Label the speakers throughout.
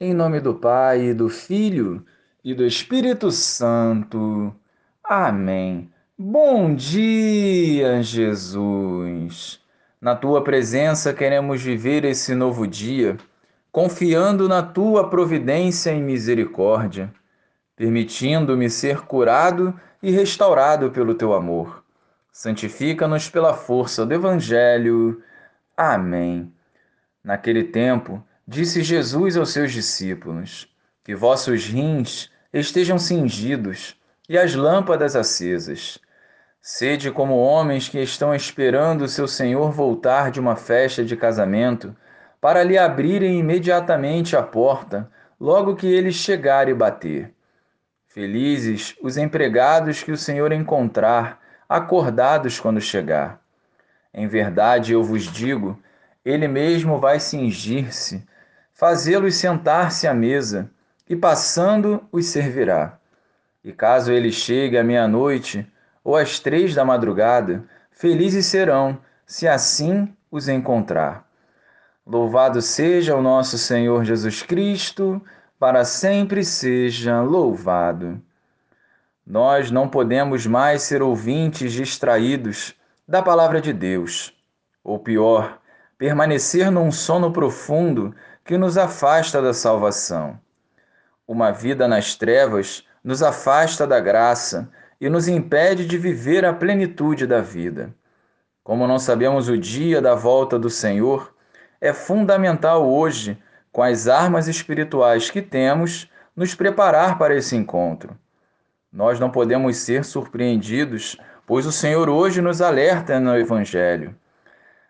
Speaker 1: Em nome do Pai, do Filho e do Espírito Santo. Amém. Bom dia, Jesus. Na tua presença queremos viver esse novo dia, confiando na tua providência e misericórdia, permitindo-me ser curado e restaurado pelo teu amor. Santifica-nos pela força do Evangelho. Amém. Naquele tempo, Disse Jesus aos seus discípulos: Que vossos rins estejam cingidos e as lâmpadas acesas. Sede como homens que estão esperando o seu Senhor voltar de uma festa de casamento, para lhe abrirem imediatamente a porta, logo que ele chegar e bater. Felizes os empregados que o Senhor encontrar, acordados quando chegar. Em verdade, eu vos digo, ele mesmo vai cingir-se fazê-los sentar-se à mesa, e passando os servirá. E caso ele chegue à meia-noite ou às três da madrugada, felizes serão, se assim os encontrar. Louvado seja o nosso Senhor Jesus Cristo, para sempre seja louvado. Nós não podemos mais ser ouvintes distraídos da palavra de Deus, ou pior, permanecer num sono profundo que nos afasta da salvação. Uma vida nas trevas nos afasta da graça e nos impede de viver a plenitude da vida. Como não sabemos o dia da volta do Senhor, é fundamental hoje, com as armas espirituais que temos, nos preparar para esse encontro. Nós não podemos ser surpreendidos, pois o Senhor hoje nos alerta no Evangelho.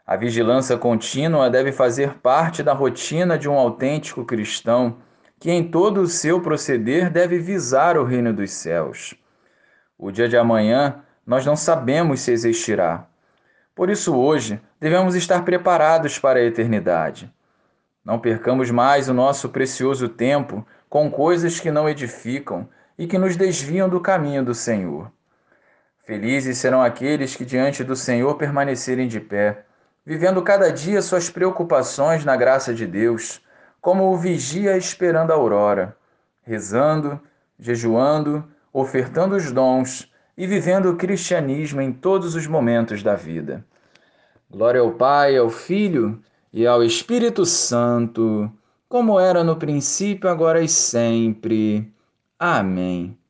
Speaker 1: A vigilância contínua deve fazer parte da rotina de um autêntico cristão, que em todo o seu proceder deve visar o reino dos céus. O dia de amanhã nós não sabemos se existirá. Por isso, hoje, devemos estar preparados para a eternidade. Não percamos mais o nosso precioso tempo com coisas que não edificam e que nos desviam do caminho do Senhor. Felizes serão aqueles que diante do Senhor permanecerem de pé vivendo cada dia suas preocupações na graça de Deus, como o vigia esperando a aurora, rezando, jejuando, ofertando os dons e vivendo o cristianismo em todos os momentos da vida. Glória ao Pai, ao Filho e ao Espírito Santo, como era no princípio, agora e sempre. Amém.